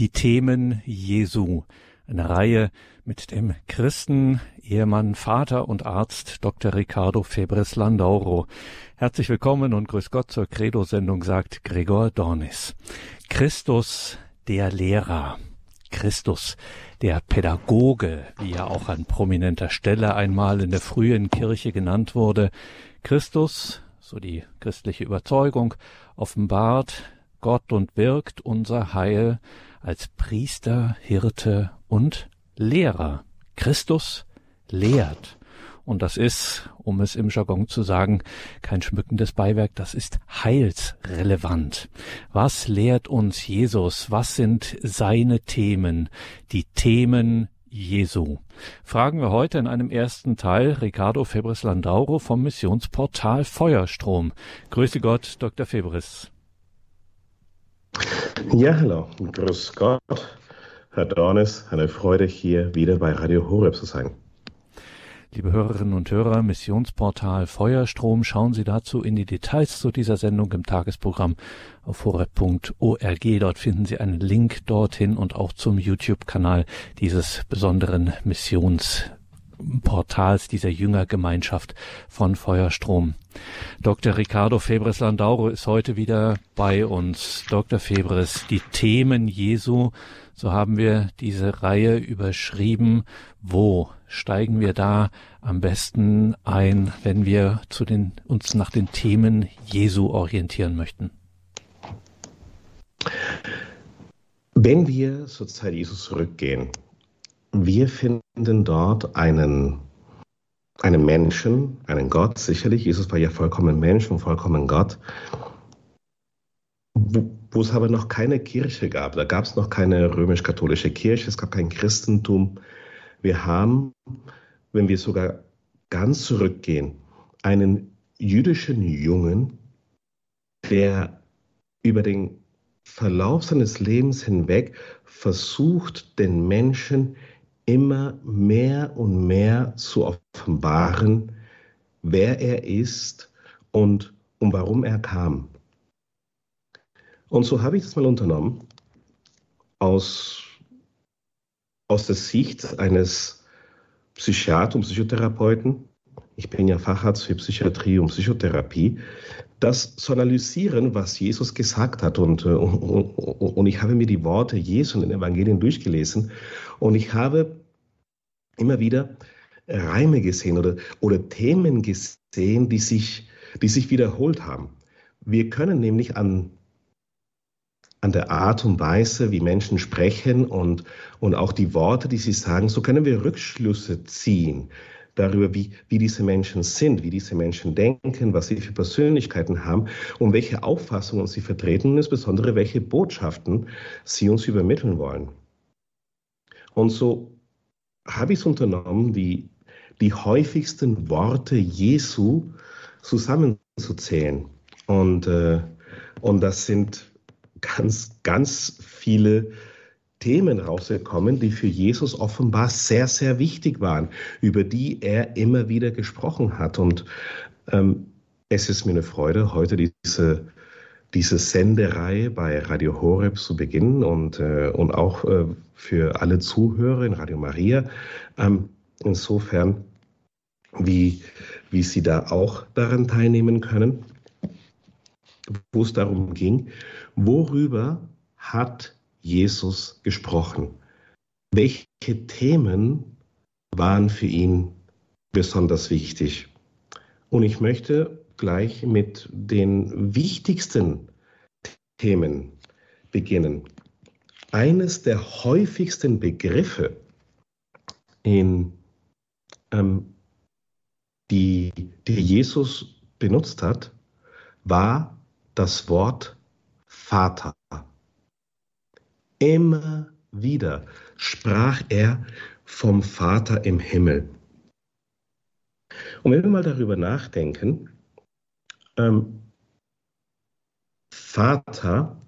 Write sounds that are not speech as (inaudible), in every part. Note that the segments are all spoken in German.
Die Themen Jesu. Eine Reihe mit dem Christen, Ehemann, Vater und Arzt Dr. Ricardo Febres Landauro. Herzlich willkommen und grüß Gott zur Credo-Sendung, sagt Gregor Dornis. Christus, der Lehrer. Christus, der Pädagoge, wie er auch an prominenter Stelle einmal in der frühen Kirche genannt wurde. Christus, so die christliche Überzeugung, offenbart Gott und wirkt unser Heil als Priester, Hirte und Lehrer. Christus lehrt. Und das ist, um es im Jargon zu sagen, kein schmückendes Beiwerk, das ist heilsrelevant. Was lehrt uns Jesus? Was sind seine Themen? Die Themen Jesu. Fragen wir heute in einem ersten Teil Ricardo Febres Landauro vom Missionsportal Feuerstrom. Grüße Gott, Dr. Febres. Ja, hallo, grüß Gott, Herr Dornes, eine Freude hier wieder bei Radio Horeb zu sein. Liebe Hörerinnen und Hörer, Missionsportal Feuerstrom, schauen Sie dazu in die Details zu dieser Sendung im Tagesprogramm auf horeb.org. Dort finden Sie einen Link dorthin und auch zum YouTube-Kanal dieses besonderen Missions Portals dieser Jüngergemeinschaft von Feuerstrom. Dr. Ricardo Febres Landauro ist heute wieder bei uns. Dr. Febres, die Themen Jesu, so haben wir diese Reihe überschrieben. Wo steigen wir da am besten ein, wenn wir zu den, uns nach den Themen Jesu orientieren möchten? Wenn wir zur Zeit Jesus zurückgehen, wir finden dort einen, einen Menschen, einen Gott, sicherlich. Jesus war ja vollkommen Mensch und vollkommen Gott. Wo, wo es aber noch keine Kirche gab. Da gab es noch keine römisch-katholische Kirche, es gab kein Christentum. Wir haben, wenn wir sogar ganz zurückgehen, einen jüdischen Jungen, der über den Verlauf seines Lebens hinweg versucht, den Menschen immer mehr und mehr zu offenbaren, wer er ist und um warum er kam. Und so habe ich das mal unternommen, aus, aus der Sicht eines Psychiater und Psychotherapeuten, ich bin ja Facharzt für Psychiatrie und Psychotherapie, das zu analysieren, was Jesus gesagt hat. Und, und, und ich habe mir die Worte Jesu in den Evangelien durchgelesen und ich habe immer wieder Reime gesehen oder, oder Themen gesehen, die sich, die sich wiederholt haben. Wir können nämlich an, an der Art und Weise, wie Menschen sprechen und, und auch die Worte, die sie sagen, so können wir Rückschlüsse ziehen darüber, wie, wie diese Menschen sind, wie diese Menschen denken, was sie für Persönlichkeiten haben und welche Auffassungen sie vertreten und insbesondere welche Botschaften sie uns übermitteln wollen. Und so habe ich es unternommen, die, die häufigsten Worte Jesu zusammenzuzählen. Und, äh, und das sind ganz, ganz viele Themen rausgekommen, die für Jesus offenbar sehr, sehr wichtig waren, über die er immer wieder gesprochen hat. Und ähm, es ist mir eine Freude, heute diese diese Sendereihe bei Radio Horeb zu beginnen und, äh, und auch äh, für alle Zuhörer in Radio Maria. Ähm, insofern, wie, wie Sie da auch daran teilnehmen können, wo es darum ging, worüber hat Jesus gesprochen? Welche Themen waren für ihn besonders wichtig? Und ich möchte gleich mit den wichtigsten Themen beginnen. Eines der häufigsten Begriffe, in, ähm, die, die Jesus benutzt hat, war das Wort Vater. Immer wieder sprach er vom Vater im Himmel. Und wenn wir mal darüber nachdenken, ähm, Vater,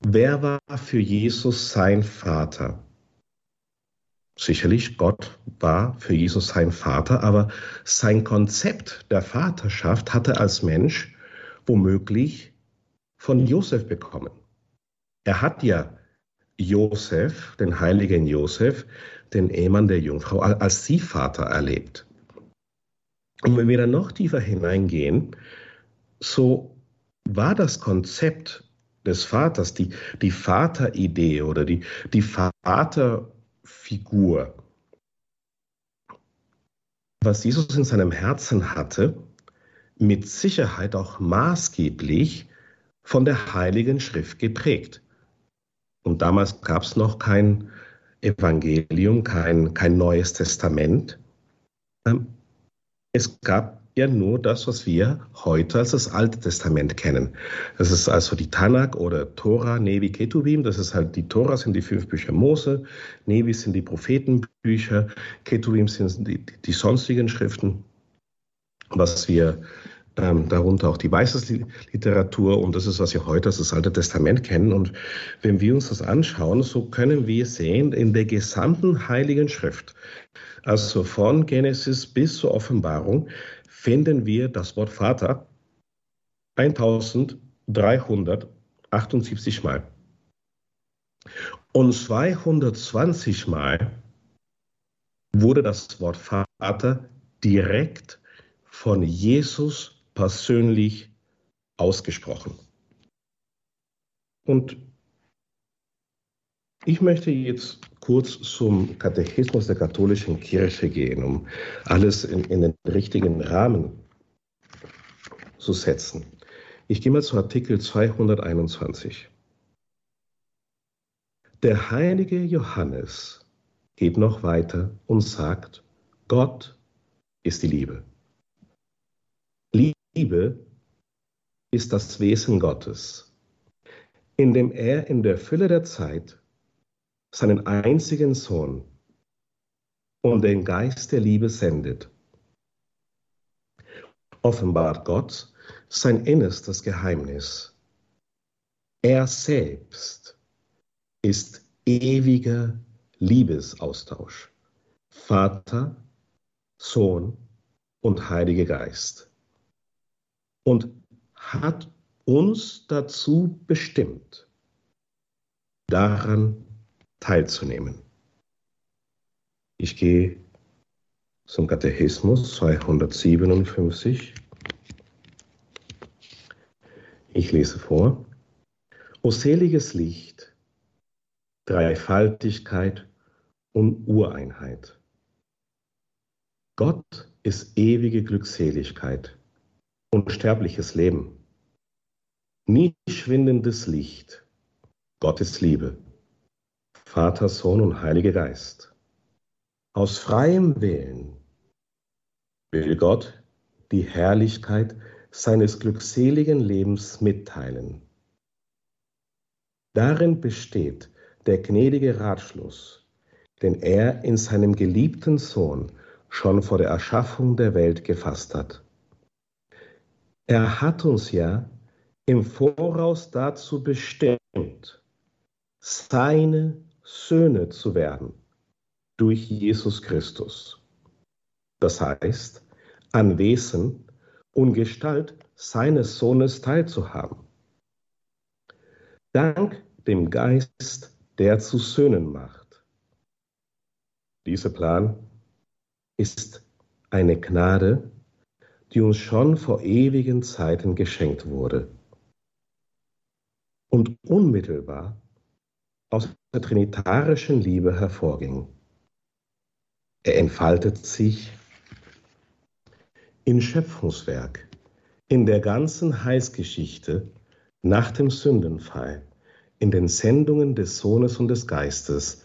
wer war für Jesus sein Vater? Sicherlich, Gott war für Jesus sein Vater, aber sein Konzept der Vaterschaft hatte er als Mensch womöglich von Josef bekommen. Er hat ja Josef, den heiligen Josef, den Ehemann der Jungfrau, als Vater erlebt. Und wenn wir dann noch tiefer hineingehen, so war das Konzept des Vaters, die, die Vateridee oder die, die Vaterfigur, was Jesus in seinem Herzen hatte, mit Sicherheit auch maßgeblich von der Heiligen Schrift geprägt. Und damals gab es noch kein Evangelium, kein, kein Neues Testament. Ähm, es gab ja nur das, was wir heute als das Alte Testament kennen. Das ist also die Tanakh oder Tora, Nevi, Ketuvim. Das ist halt die Tora sind die fünf Bücher Mose, Nevi sind die Prophetenbücher, Ketuvim sind die, die sonstigen Schriften, was wir ähm, darunter auch die Weißesliteratur und das ist, was wir heute als das Alte Testament kennen. Und wenn wir uns das anschauen, so können wir sehen, in der gesamten Heiligen Schrift, also von Genesis bis zur Offenbarung, finden wir das Wort Vater 1378 Mal. Und 220 Mal wurde das Wort Vater direkt von Jesus persönlich ausgesprochen. Und ich möchte jetzt kurz zum Katechismus der katholischen Kirche gehen, um alles in, in den richtigen Rahmen zu setzen. Ich gehe mal zu Artikel 221. Der heilige Johannes geht noch weiter und sagt, Gott ist die Liebe. Liebe ist das Wesen Gottes, indem er in der Fülle der Zeit seinen einzigen Sohn und den Geist der Liebe sendet, offenbart Gott sein innerstes Geheimnis. Er selbst ist ewiger Liebesaustausch. Vater, Sohn und Heiliger Geist. Und hat uns dazu bestimmt, daran teilzunehmen. Ich gehe zum Katechismus 257. Ich lese vor. O seliges Licht, Dreifaltigkeit und Ureinheit. Gott ist ewige Glückseligkeit, unsterbliches Leben, nie schwindendes Licht. Gott ist Liebe. Vater, Sohn und Heiliger Geist. Aus freiem Willen will Gott die Herrlichkeit seines glückseligen Lebens mitteilen. Darin besteht der gnädige Ratschluss, den er in seinem geliebten Sohn schon vor der Erschaffung der Welt gefasst hat. Er hat uns ja im Voraus dazu bestimmt, seine Söhne zu werden durch Jesus Christus. Das heißt, an Wesen und Gestalt seines Sohnes teilzuhaben. Dank dem Geist, der zu Söhnen macht. Dieser Plan ist eine Gnade, die uns schon vor ewigen Zeiten geschenkt wurde. Und unmittelbar aus der trinitarischen Liebe hervorging. Er entfaltet sich im Schöpfungswerk, in der ganzen Heilsgeschichte nach dem Sündenfall, in den Sendungen des Sohnes und des Geistes,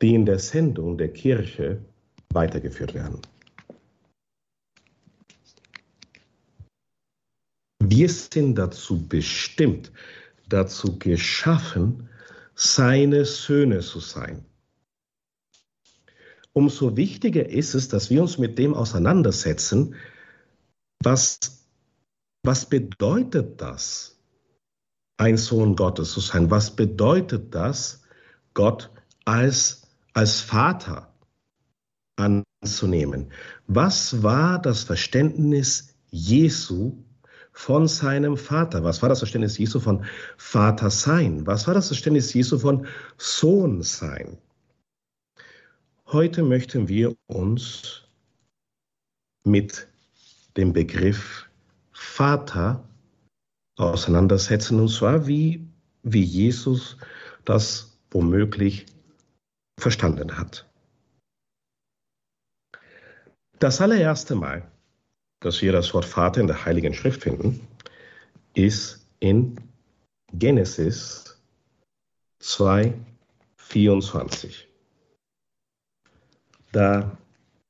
die in der Sendung der Kirche weitergeführt werden. Wir sind dazu bestimmt, dazu geschaffen, seine Söhne zu sein. Umso wichtiger ist es, dass wir uns mit dem auseinandersetzen, was, was bedeutet das, ein Sohn Gottes zu sein? Was bedeutet das, Gott als, als Vater anzunehmen? Was war das Verständnis Jesu von seinem Vater. Was war das Verständnis Jesu von Vater sein? Was war das Verständnis Jesu von Sohn sein? Heute möchten wir uns mit dem Begriff Vater auseinandersetzen, und zwar wie, wie Jesus das womöglich verstanden hat. Das allererste Mal, dass wir das Wort Vater in der Heiligen Schrift finden, ist in Genesis 2, 24. Da,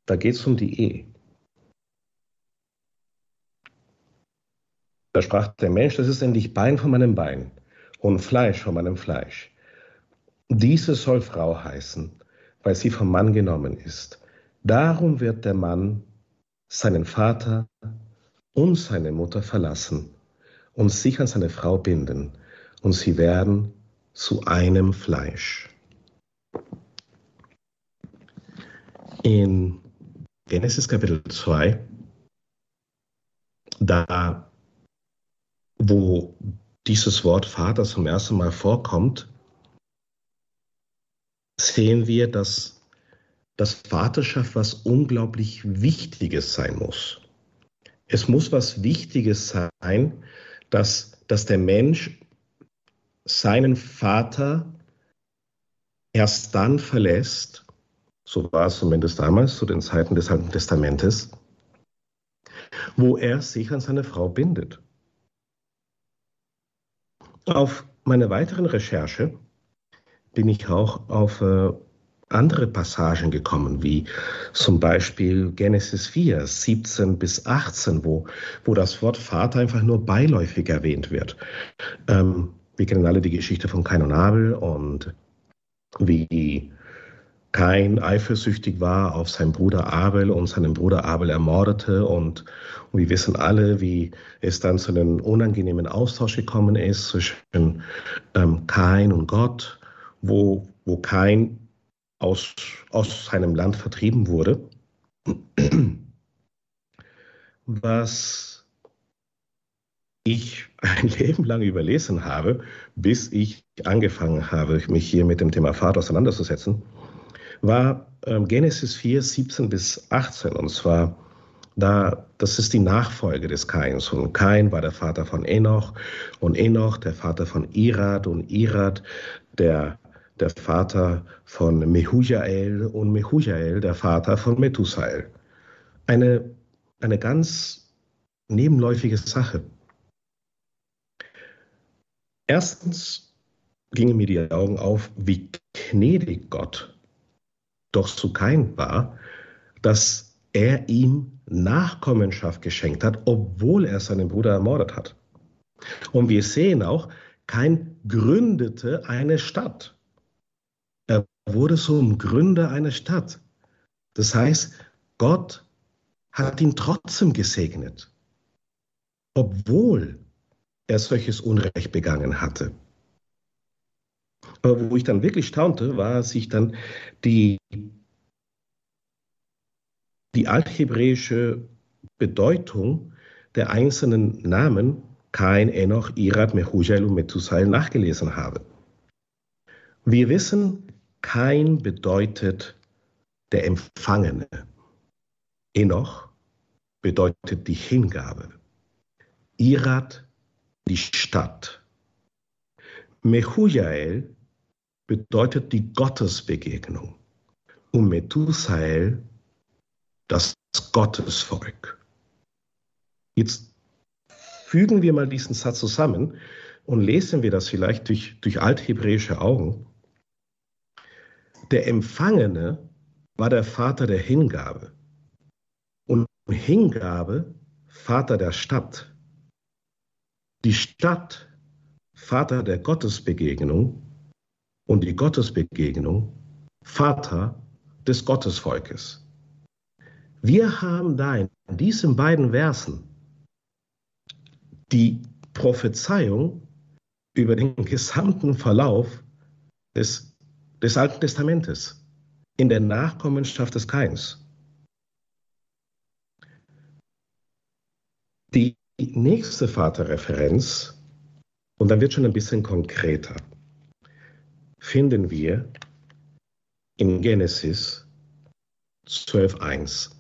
da geht es um die Ehe. Da sprach der Mensch, das ist endlich Bein von meinem Bein und Fleisch von meinem Fleisch. Diese soll Frau heißen, weil sie vom Mann genommen ist. Darum wird der Mann seinen Vater und seine Mutter verlassen und sich an seine Frau binden, und sie werden zu einem Fleisch. In Genesis Kapitel 2, da wo dieses Wort Vater zum ersten Mal vorkommt, sehen wir, dass das Vaterschaft was unglaublich Wichtiges sein muss. Es muss was Wichtiges sein, dass, dass der Mensch seinen Vater erst dann verlässt, so war es zumindest damals, zu den Zeiten des Alten Testamentes, wo er sich an seine Frau bindet. Auf meiner weiteren Recherche bin ich auch auf äh, andere Passagen gekommen, wie zum Beispiel Genesis 4, 17 bis 18, wo, wo das Wort Vater einfach nur beiläufig erwähnt wird. Ähm, wir kennen alle die Geschichte von Kain und Abel und wie Kain eifersüchtig war auf seinen Bruder Abel und seinen Bruder Abel ermordete. Und, und wir wissen alle, wie es dann zu einem unangenehmen Austausch gekommen ist zwischen ähm, Kain und Gott, wo, wo Kain aus, aus seinem Land vertrieben wurde. Was ich ein (laughs) Leben lang überlesen habe, bis ich angefangen habe, mich hier mit dem Thema Vater auseinanderzusetzen war ähm, Genesis 4, 17 bis 18. Und zwar, da, das ist die Nachfolge des Kains. Und Kain war der Vater von Enoch und Enoch der Vater von Irad und Irad der, der Vater von Mehujael und Mehujael der Vater von Methusael. Eine, eine ganz nebenläufige Sache. Erstens gingen mir die Augen auf, wie gnädig Gott doch zu Kain war, dass er ihm Nachkommenschaft geschenkt hat, obwohl er seinen Bruder ermordet hat. Und wir sehen auch, Kain gründete eine Stadt. Wurde zum Gründer einer Stadt. Das heißt, Gott hat ihn trotzdem gesegnet, obwohl er solches Unrecht begangen hatte. Aber wo ich dann wirklich staunte, war, als ich dann die, die althebräische Bedeutung der einzelnen Namen Kain, Enoch, Irad, Mehujael und Methusael nachgelesen habe. Wir wissen, Kain bedeutet der Empfangene. Enoch bedeutet die Hingabe. Irad die Stadt. Mehujael bedeutet die Gottesbegegnung und Methusael das Gottesvolk. Jetzt fügen wir mal diesen Satz zusammen und lesen wir das vielleicht durch, durch althebräische Augen. Der Empfangene war der Vater der Hingabe und Hingabe Vater der Stadt. Die Stadt Vater der Gottesbegegnung und die Gottesbegegnung Vater des Gottesvolkes. Wir haben da in diesen beiden Versen die Prophezeiung über den gesamten Verlauf des, des Alten Testamentes in der Nachkommenschaft des Kains. Die nächste Vaterreferenz, und dann wird schon ein bisschen konkreter, finden wir in Genesis 12.1.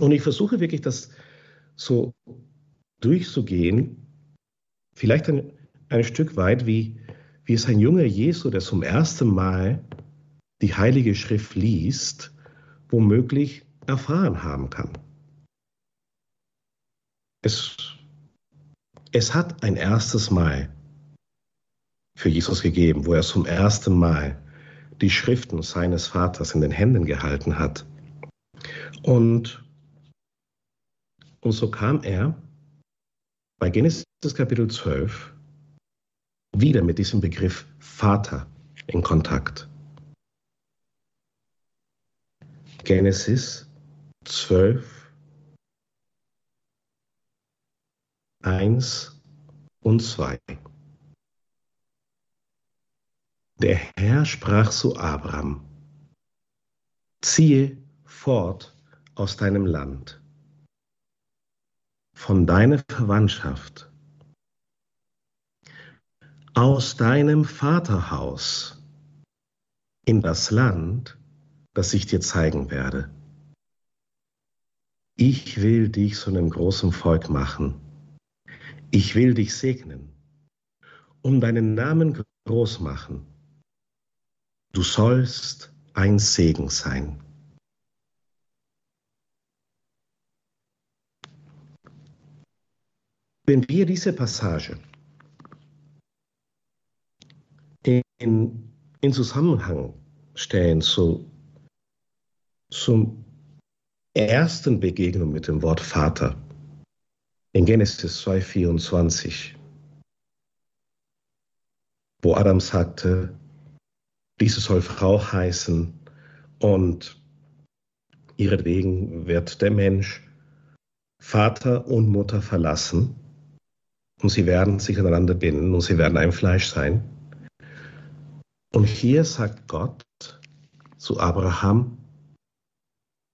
Und ich versuche wirklich das so durchzugehen, vielleicht ein, ein Stück weit wie, wie es ein junger Jesu, der zum ersten Mal die Heilige Schrift liest, womöglich erfahren haben kann. Es, es hat ein erstes Mal für Jesus gegeben, wo er zum ersten Mal die Schriften seines Vaters in den Händen gehalten hat. Und, und so kam er bei Genesis Kapitel 12 wieder mit diesem Begriff Vater in Kontakt. Genesis 12, 1 und 2. Der Herr sprach zu Abraham, ziehe fort aus deinem Land, von deiner Verwandtschaft, aus deinem Vaterhaus in das Land, das ich dir zeigen werde. Ich will dich zu einem großen Volk machen. Ich will dich segnen, um deinen Namen groß machen. Du sollst ein Segen sein. Wenn wir diese Passage in, in Zusammenhang stellen zu zum ersten Begegnung mit dem Wort Vater in Genesis 2,24, wo Adam sagte, diese soll Frau heißen und ihretwegen wird der Mensch Vater und Mutter verlassen und sie werden sich aneinander binden und sie werden ein Fleisch sein. Und hier sagt Gott zu Abraham,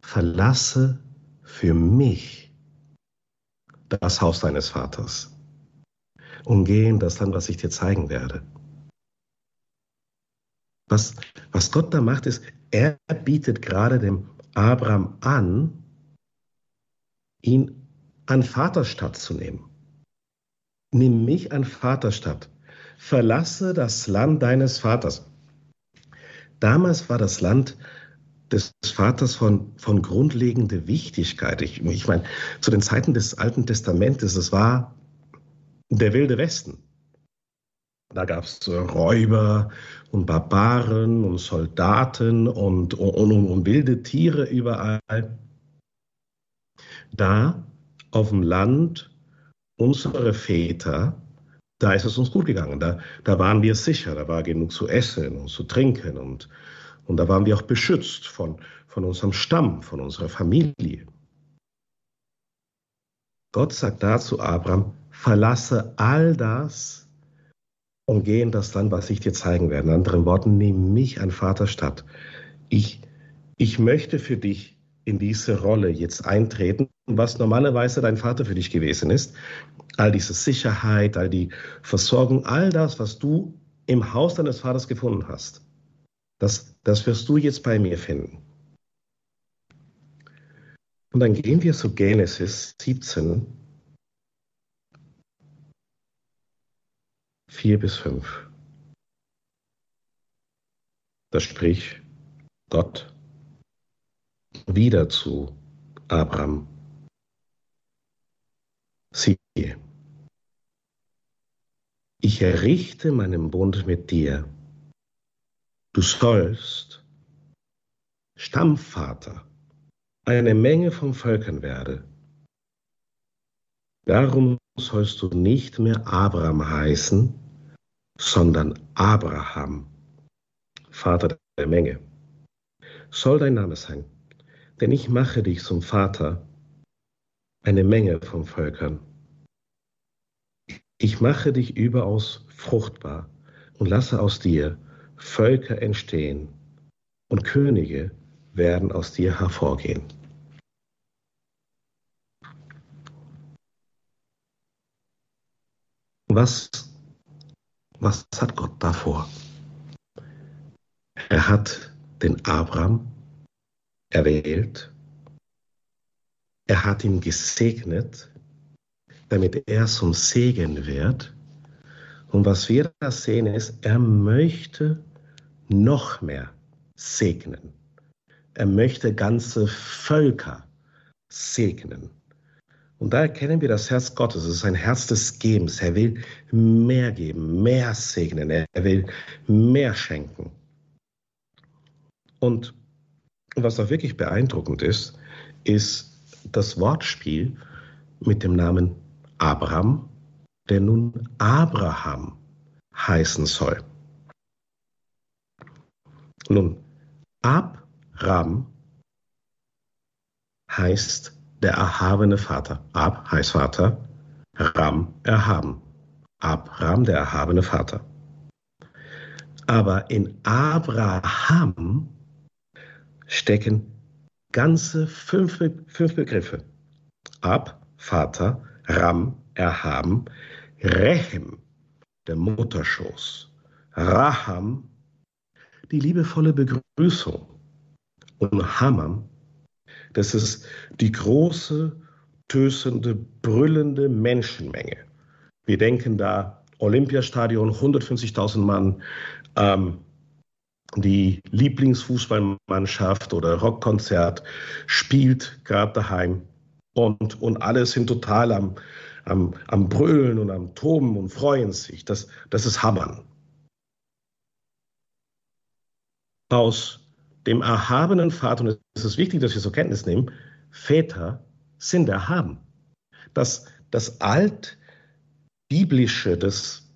verlasse für mich das Haus deines Vaters und geh in das Land, was ich dir zeigen werde. Was, was Gott da macht, ist, er bietet gerade dem Abraham an, ihn an Vaterstadt zu nehmen. Nimm mich an Vaterstadt. Verlasse das Land deines Vaters. Damals war das Land des Vaters von, von grundlegender Wichtigkeit. Ich, ich meine, zu den Zeiten des Alten Testamentes, es war der wilde Westen. Da gab es Räuber und Barbaren und Soldaten und, und, und, und wilde Tiere überall. Da auf dem Land unsere Väter, da ist es uns gut gegangen. Da, da waren wir sicher, da war genug zu essen und zu trinken und, und da waren wir auch beschützt von, von unserem Stamm, von unserer Familie. Gott sagt da zu Abraham, verlasse all das und geh in das Land, was ich dir zeigen werde. In anderen Worten, nimm mich an Vaterstadt. Ich, ich möchte für dich in diese Rolle jetzt eintreten, was normalerweise dein Vater für dich gewesen ist. All diese Sicherheit, all die Versorgung, all das, was du im Haus deines Vaters gefunden hast. Das, das wirst du jetzt bei mir finden. Und dann gehen wir zu Genesis 17, 4 bis 5. Da spricht Gott wieder zu Abraham. Siehe, ich errichte meinen Bund mit dir Du sollst Stammvater einer Menge von Völkern werden. Darum sollst du nicht mehr Abraham heißen, sondern Abraham, Vater der Menge. Soll dein Name sein, denn ich mache dich zum Vater eine Menge von Völkern. Ich mache dich überaus fruchtbar und lasse aus dir Völker entstehen und Könige werden aus dir hervorgehen. Was, was hat Gott davor? Er hat den Abraham erwählt, er hat ihn gesegnet, damit er zum Segen wird. Und was wir da sehen ist, er möchte noch mehr segnen. Er möchte ganze Völker segnen. Und da erkennen wir das Herz Gottes. Es ist ein Herz des Gebens. Er will mehr geben, mehr segnen. Er will mehr schenken. Und was auch wirklich beeindruckend ist, ist das Wortspiel mit dem Namen Abraham, der nun Abraham heißen soll. Nun, Abram heißt der erhabene Vater. Ab heißt Vater, Ram erhaben. Abram der erhabene Vater. Aber in Abraham stecken ganze fünf, fünf Begriffe. Ab, Vater, Ram, erhaben, Rechem, der Mutterschoß, Raham, die liebevolle Begrüßung und Hamam, das ist die große, tösende, brüllende Menschenmenge. Wir denken da Olympiastadion, 150.000 Mann, ähm, die Lieblingsfußballmannschaft oder Rockkonzert spielt gerade daheim und, und alle sind total am, am, am Brüllen und am Toben und freuen sich. Das, das ist Hammern. Aus dem erhabenen Vater, und es ist wichtig, dass wir zur Kenntnis nehmen, Väter sind erhaben. Das, das altbiblische, das,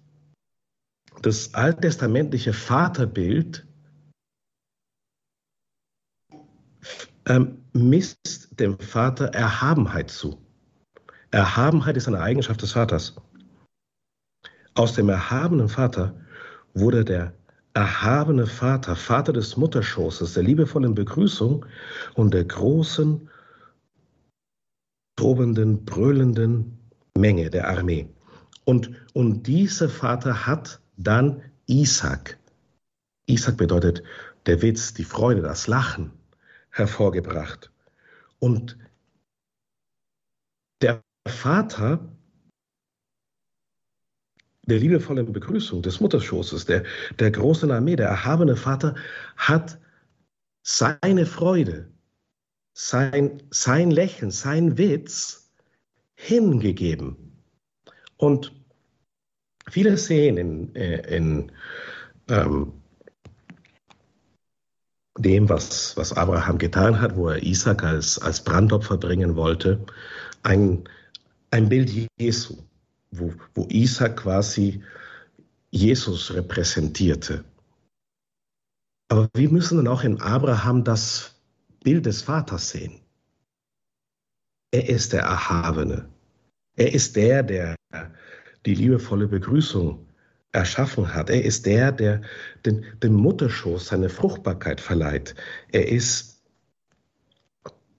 das alttestamentliche Vaterbild ähm, misst dem Vater Erhabenheit zu. Erhabenheit ist eine Eigenschaft des Vaters. Aus dem erhabenen Vater wurde der erhabene Vater, Vater des Mutterschoßes, der liebevollen Begrüßung und der großen, tobenden, brüllenden Menge der Armee. Und, und dieser Vater hat dann Isaac. Isaac bedeutet der Witz, die Freude, das Lachen hervorgebracht. Und der Vater der liebevollen Begrüßung des Mutterschoßes, der, der großen Armee, der erhabene Vater hat seine Freude, sein, sein Lächeln, sein Witz hingegeben. Und viele sehen in, äh, in ähm, dem, was, was Abraham getan hat, wo er Isaac als, als Brandopfer bringen wollte, ein, ein Bild Jesu, wo, wo Isaac quasi Jesus repräsentierte. Aber wir müssen dann auch in Abraham das Bild des Vaters sehen. Er ist der Erhabene. Er ist der, der die liebevolle Begrüßung erschaffen hat. Er ist der, der den, dem Mutterschoß seine Fruchtbarkeit verleiht. Er ist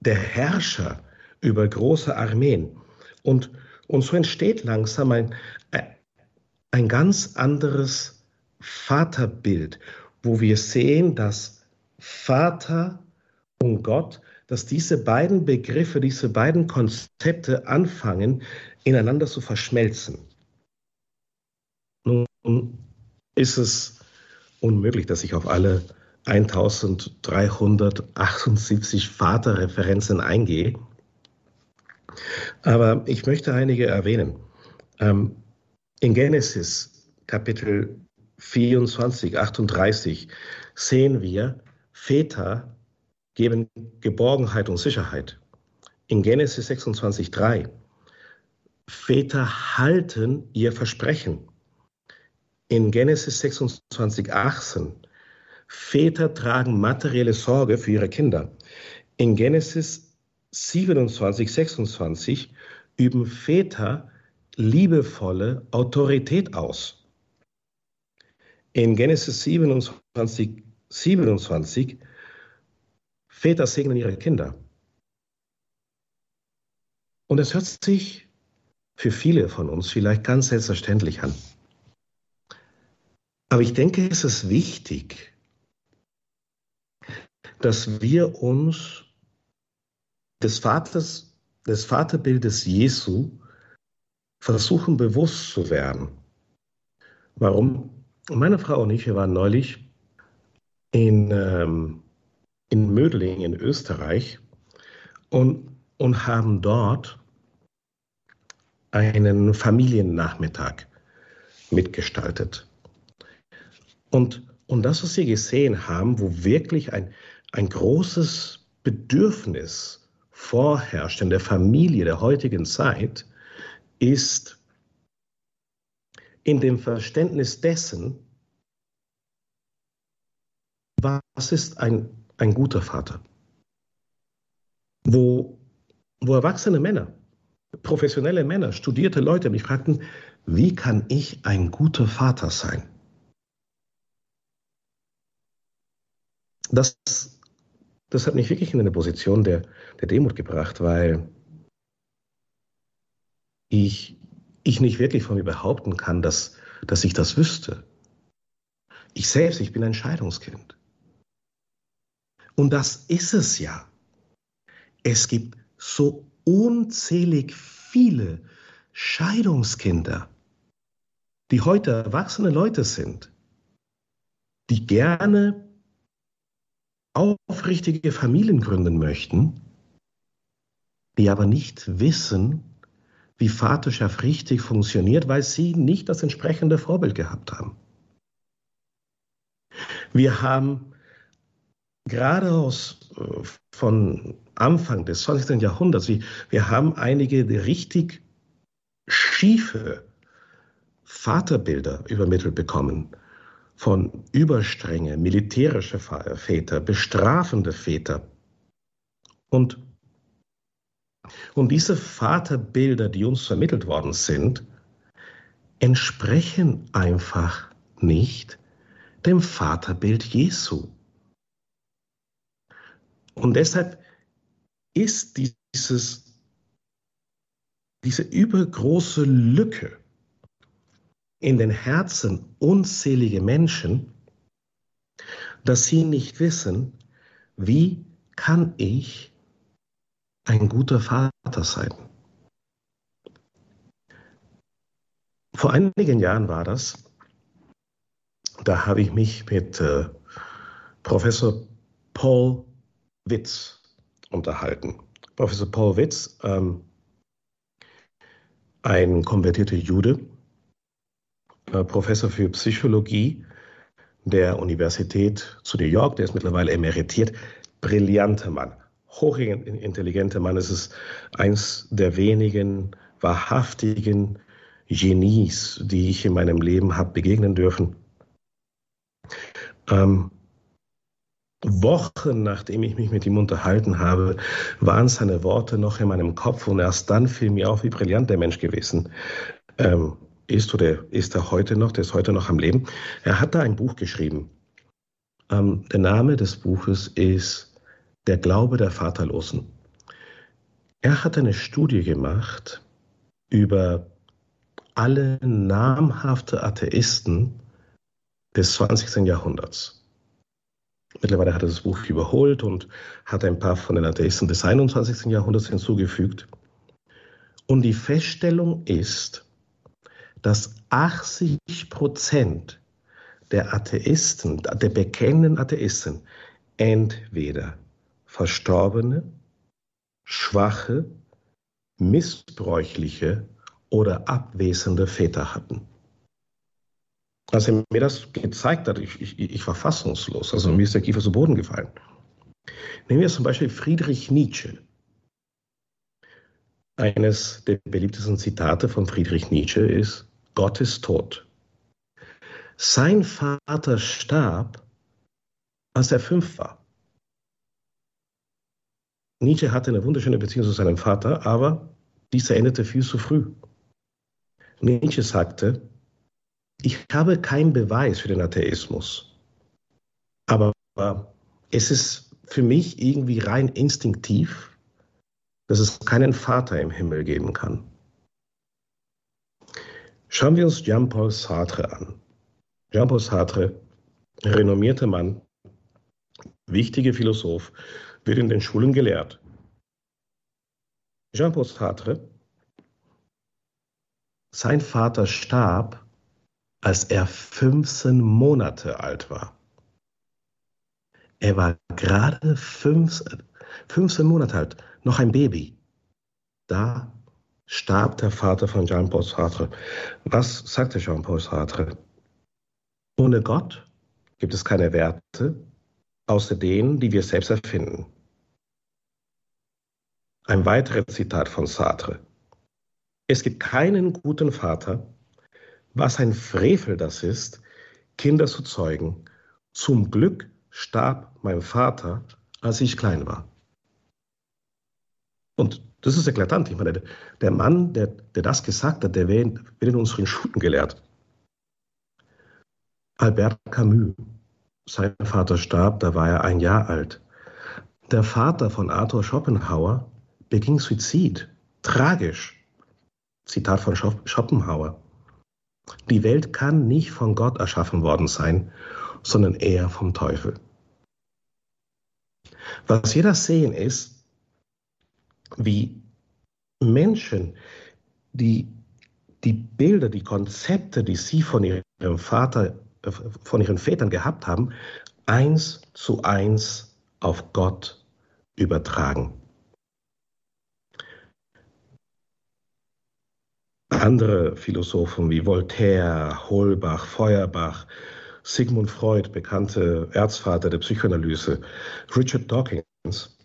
der Herrscher über große Armeen. Und, und so entsteht langsam ein, ein ganz anderes Vaterbild, wo wir sehen, dass Vater und Gott, dass diese beiden Begriffe, diese beiden Konzepte anfangen, ineinander zu verschmelzen. Ist es unmöglich, dass ich auf alle 1378 Vaterreferenzen eingehe. Aber ich möchte einige erwähnen. Ähm, in Genesis Kapitel 24, 38 sehen wir, Väter geben Geborgenheit und Sicherheit. In Genesis 26, 3, Väter halten ihr Versprechen in Genesis 26, 18, Väter tragen materielle Sorge für ihre Kinder. In Genesis 27, 26 üben Väter liebevolle Autorität aus. In Genesis 27, 27 Väter segnen ihre Kinder. Und es hört sich für viele von uns vielleicht ganz selbstverständlich an. Aber ich denke, es ist wichtig, dass wir uns des Vaters, des Vaterbildes Jesu versuchen bewusst zu werden. Warum? Meine Frau und ich, wir waren neulich in, ähm, in Mödling in Österreich und, und haben dort einen Familiennachmittag mitgestaltet. Und, und das, was wir gesehen haben, wo wirklich ein, ein großes Bedürfnis vorherrscht in der Familie der heutigen Zeit, ist in dem Verständnis dessen, was ist ein, ein guter Vater? Wo, wo erwachsene Männer, professionelle Männer, studierte Leute mich fragten, wie kann ich ein guter Vater sein? Das, das hat mich wirklich in eine Position der, der Demut gebracht, weil ich, ich nicht wirklich von mir behaupten kann, dass, dass ich das wüsste. Ich selbst, ich bin ein Scheidungskind. Und das ist es ja. Es gibt so unzählig viele Scheidungskinder, die heute erwachsene Leute sind, die gerne aufrichtige Familien gründen möchten, die aber nicht wissen, wie Vaterschaft richtig funktioniert, weil sie nicht das entsprechende Vorbild gehabt haben. Wir haben gerade aus äh, von Anfang des 20. Jahrhunderts, wir, wir haben einige richtig schiefe Vaterbilder übermittelt bekommen von überstrenge militärische Väter, bestrafende Väter. Und, und diese Vaterbilder, die uns vermittelt worden sind, entsprechen einfach nicht dem Vaterbild Jesu. Und deshalb ist dieses, diese übergroße Lücke in den Herzen unzähliger Menschen, dass sie nicht wissen, wie kann ich ein guter Vater sein. Vor einigen Jahren war das, da habe ich mich mit äh, Professor Paul Witz unterhalten. Professor Paul Witz, ähm, ein konvertierter Jude, Professor für Psychologie der Universität zu New York, der ist mittlerweile emeritiert, brillanter Mann, hochintelligenter Mann. Es ist eins der wenigen wahrhaftigen Genies, die ich in meinem Leben habe begegnen dürfen. Ähm, Wochen nachdem ich mich mit ihm unterhalten habe, waren seine Worte noch in meinem Kopf und erst dann fiel mir auf, wie brillant der Mensch gewesen ähm, ist oder ist er heute noch, der ist heute noch am Leben. Er hat da ein Buch geschrieben. Ähm, der Name des Buches ist Der Glaube der Vaterlosen. Er hat eine Studie gemacht über alle namhafte Atheisten des 20. Jahrhunderts. Mittlerweile hat er das Buch überholt und hat ein paar von den Atheisten des 21. Jahrhunderts hinzugefügt. Und die Feststellung ist, dass 80 Prozent der Atheisten, der bekennenden Atheisten, entweder verstorbene, schwache, missbräuchliche oder abwesende Väter hatten. Als er mir das gezeigt hat, ich, ich, ich war fassungslos. Also mir ist der Kiefer zu Boden gefallen. Nehmen wir zum Beispiel Friedrich Nietzsche. Eines der beliebtesten Zitate von Friedrich Nietzsche ist, Gott ist tot. Sein Vater starb, als er fünf war. Nietzsche hatte eine wunderschöne Beziehung zu seinem Vater, aber dieser endete viel zu früh. Nietzsche sagte, ich habe keinen Beweis für den Atheismus. Aber es ist für mich irgendwie rein instinktiv, dass es keinen Vater im Himmel geben kann. Schauen wir uns Jean-Paul Sartre an. Jean-Paul Sartre, renommierter Mann, wichtiger Philosoph, wird in den Schulen gelehrt. Jean-Paul Sartre, sein Vater starb, als er 15 Monate alt war. Er war gerade 15, 15 Monate alt, noch ein Baby. Da starb der Vater von Jean-Paul Sartre. Was sagte Jean-Paul Sartre? Ohne Gott gibt es keine Werte, außer denen, die wir selbst erfinden. Ein weiteres Zitat von Sartre. Es gibt keinen guten Vater, was ein Frevel das ist, Kinder zu zeugen. Zum Glück starb mein Vater, als ich klein war. Und das ist eklatant. Ich meine, der Mann, der, der das gesagt hat, der wird in unseren Schulen gelehrt. Albert Camus, sein Vater starb, da war er ein Jahr alt. Der Vater von Arthur Schopenhauer beging Suizid. Tragisch. Zitat von Schopenhauer. Die Welt kann nicht von Gott erschaffen worden sein, sondern eher vom Teufel. Was wir da sehen ist, wie Menschen, die die Bilder, die Konzepte, die sie von ihrem Vater, von ihren Vätern gehabt haben, eins zu eins auf Gott übertragen. Andere Philosophen wie Voltaire, Holbach, Feuerbach, Sigmund Freud, bekannte Erzvater der Psychoanalyse, Richard Dawkins,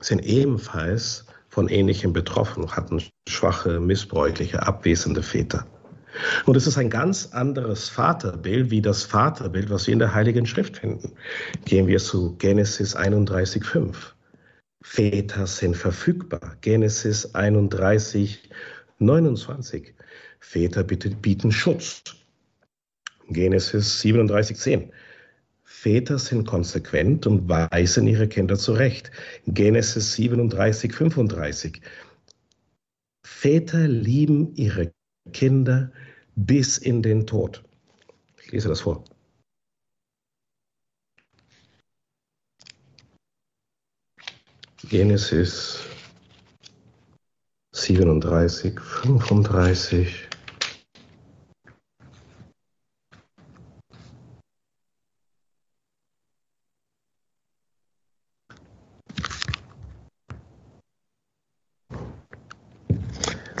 sind ebenfalls von Ähnlichem betroffen, hatten schwache, missbräuchliche, abwesende Väter. Und es ist ein ganz anderes Vaterbild wie das Vaterbild, was wir in der Heiligen Schrift finden. Gehen wir zu Genesis 31,5. Väter sind verfügbar. Genesis 31, 29. Väter bieten Schutz. Genesis 37, 10. Väter sind konsequent und weisen ihre Kinder zurecht. Genesis 37, 35. Väter lieben ihre Kinder bis in den Tod. Ich lese das vor. Genesis 37, 35.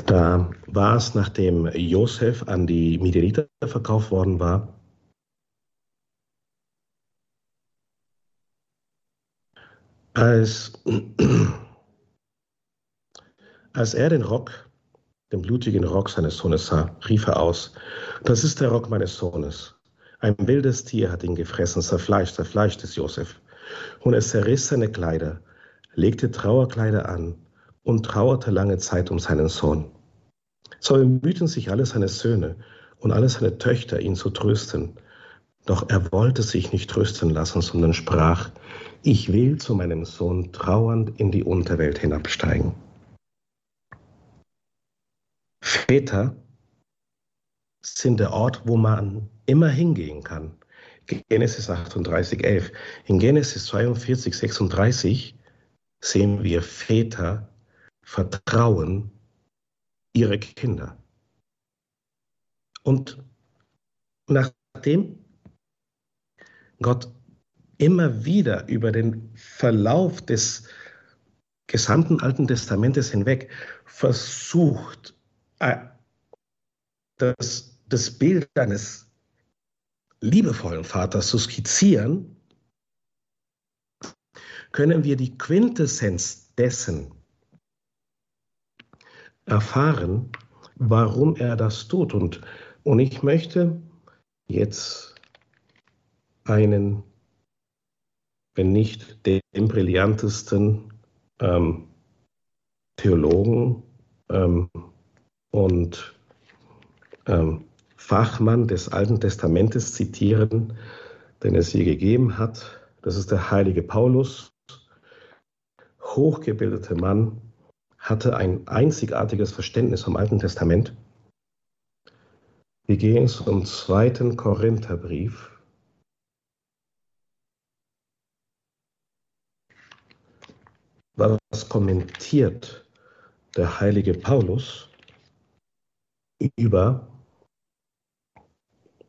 Da war es, nachdem Josef an die Midianiter verkauft worden war, als, als er den Rock, den blutigen Rock seines Sohnes sah, rief er aus, das ist der Rock meines Sohnes. Ein wildes Tier hat ihn gefressen, zerfleischt, zerfleischt ist Josef. Und er zerriss seine Kleider, legte Trauerkleider an und trauerte lange Zeit um seinen Sohn. So bemühten sich alle seine Söhne und alle seine Töchter, ihn zu trösten. Doch er wollte sich nicht trösten lassen, sondern sprach, ich will zu meinem Sohn trauernd in die Unterwelt hinabsteigen. Väter sind der Ort, wo man immer hingehen kann. Genesis 38, 11. In Genesis 42, 36 sehen wir Väter vertrauen ihre Kinder. Und nachdem Gott immer wieder über den Verlauf des gesamten Alten Testamentes hinweg versucht, äh, das, das Bild eines liebevollen Vaters zu skizzieren, können wir die Quintessenz dessen erfahren, warum er das tut. Und, und ich möchte jetzt einen, wenn nicht den brillantesten ähm, Theologen ähm, und ähm, Fachmann des Alten Testamentes zitieren, den es je gegeben hat. Das ist der heilige Paulus, hochgebildeter Mann, hatte ein einzigartiges Verständnis vom Alten Testament. Wir gehen zum zweiten Korintherbrief. Was kommentiert der heilige Paulus über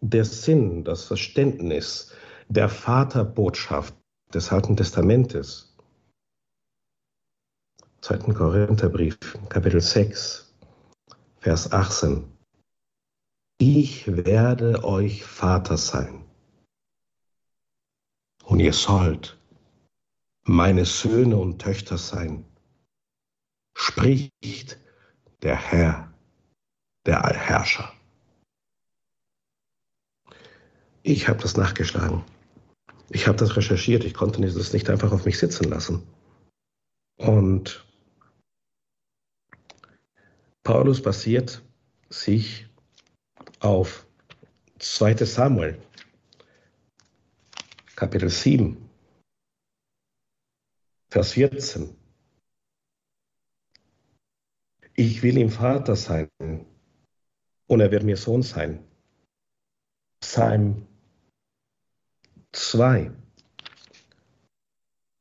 der Sinn, das Verständnis der Vaterbotschaft des Alten Testamentes. 2. Korintherbrief, Kapitel 6, Vers 18. Ich werde euch Vater sein. Und ihr sollt meine Söhne und Töchter sein, spricht der Herr, der Allherrscher. Ich habe das nachgeschlagen. Ich habe das recherchiert. Ich konnte das nicht einfach auf mich sitzen lassen. Und Paulus basiert sich auf 2 Samuel, Kapitel 7, Vers 14. Ich will ihm Vater sein und er wird mir Sohn sein. Psalm 2,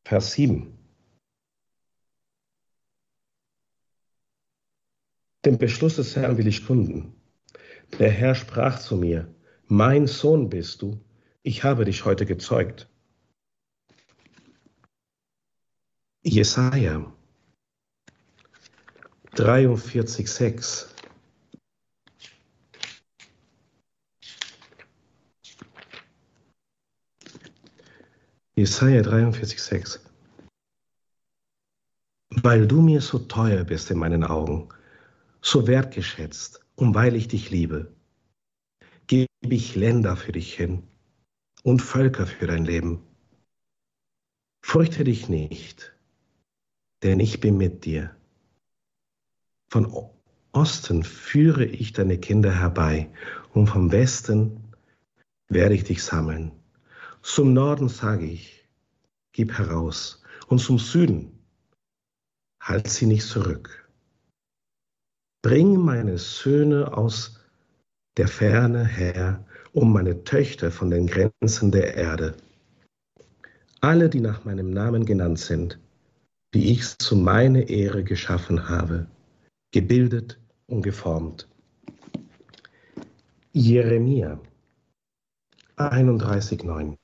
Vers 7. Den Beschluss des Herrn will ich kunden. Der Herr sprach zu mir, mein Sohn bist du, ich habe dich heute gezeugt. Jesaja 43,6 Jesaja 43,6 Weil du mir so teuer bist in meinen Augen, so wertgeschätzt, und weil ich dich liebe, gebe ich Länder für dich hin und Völker für dein Leben. Fürchte dich nicht, denn ich bin mit dir. Von Osten führe ich deine Kinder herbei und vom Westen werde ich dich sammeln. Zum Norden sage ich, gib heraus und zum Süden halt sie nicht zurück. Bring meine Söhne aus der Ferne her, um meine Töchter von den Grenzen der Erde. Alle, die nach meinem Namen genannt sind, die ich zu meiner Ehre geschaffen habe, gebildet und geformt. Jeremia 31,9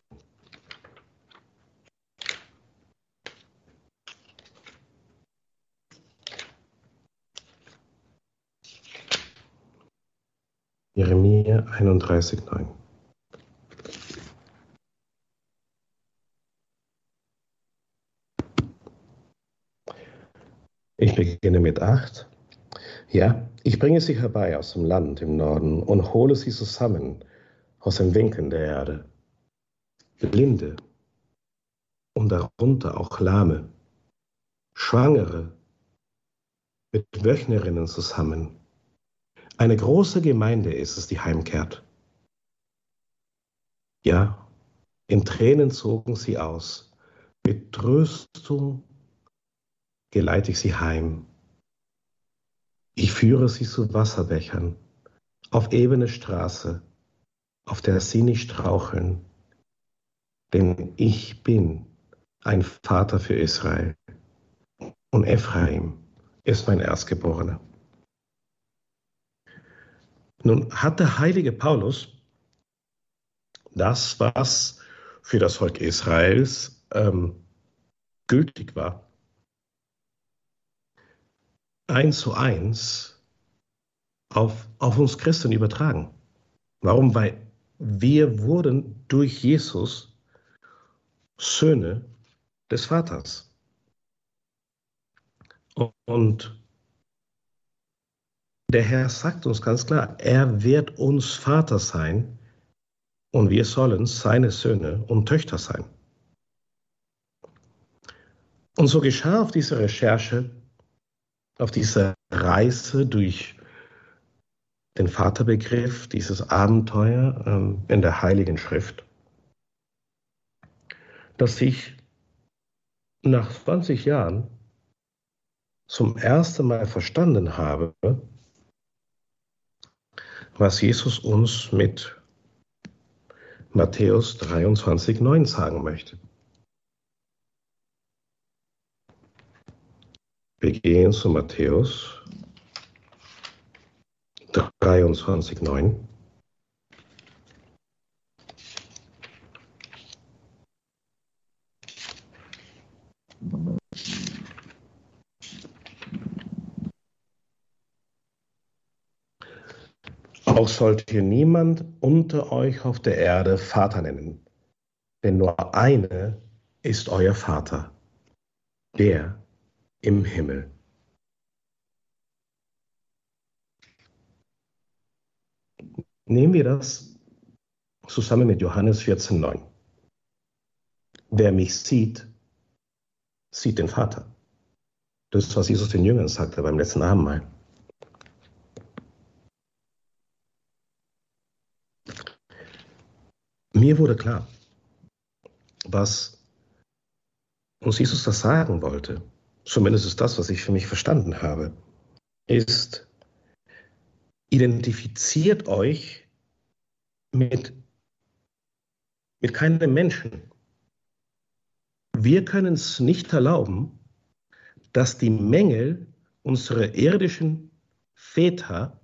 Jeremia 31,9 Ich beginne mit 8. Ja, ich bringe sie herbei aus dem Land im Norden und hole sie zusammen aus den Winkeln der Erde. Blinde und darunter auch Lahme, Schwangere mit Wöchnerinnen zusammen eine große Gemeinde ist es, die heimkehrt. Ja, in Tränen zogen sie aus. Mit Tröstung geleite ich sie heim. Ich führe sie zu Wasserbechern, auf ebene Straße, auf der sie nicht straucheln. Denn ich bin ein Vater für Israel und Ephraim ist mein Erstgeborener. Nun hat der heilige Paulus das, was für das Volk Israels ähm, gültig war, eins zu eins auf, auf uns Christen übertragen. Warum? Weil wir wurden durch Jesus Söhne des Vaters. Und der Herr sagt uns ganz klar, er wird uns Vater sein und wir sollen seine Söhne und Töchter sein. Und so geschah auf dieser Recherche, auf dieser Reise durch den Vaterbegriff, dieses Abenteuer ähm, in der Heiligen Schrift, dass ich nach 20 Jahren zum ersten Mal verstanden habe, was Jesus uns mit Matthäus 23, 9 sagen möchte. Wir gehen zu Matthäus 23, 9. Auch sollte niemand unter euch auf der Erde Vater nennen, denn nur eine ist euer Vater, der im Himmel. Nehmen wir das zusammen mit Johannes 14,9. Wer mich sieht, sieht den Vater. Das ist, was Jesus den Jüngern sagte beim letzten Abendmahl. Mir wurde klar, was uns Jesus das sagen wollte, zumindest ist das, was ich für mich verstanden habe, ist, identifiziert euch mit, mit keinem Menschen. Wir können es nicht erlauben, dass die Mängel unserer irdischen Väter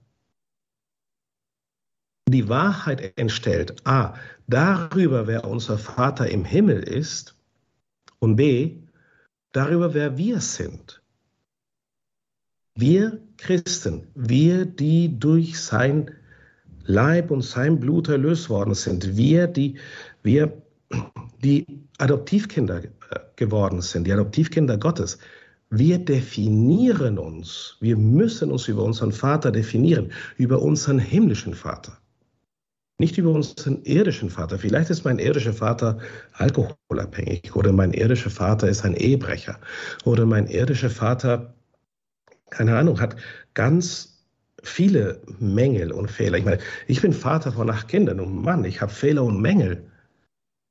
die Wahrheit entstellt, a, darüber, wer unser Vater im Himmel ist, und b, darüber, wer wir sind. Wir Christen, wir, die durch sein Leib und sein Blut erlöst worden sind, wir, die, wir, die Adoptivkinder äh, geworden sind, die Adoptivkinder Gottes, wir definieren uns, wir müssen uns über unseren Vater definieren, über unseren himmlischen Vater nicht über unseren irdischen Vater. Vielleicht ist mein irdischer Vater alkoholabhängig oder mein irdischer Vater ist ein Ehebrecher oder mein irdischer Vater, keine Ahnung, hat ganz viele Mängel und Fehler. Ich meine, ich bin Vater von acht Kindern und Mann, ich habe Fehler und Mängel.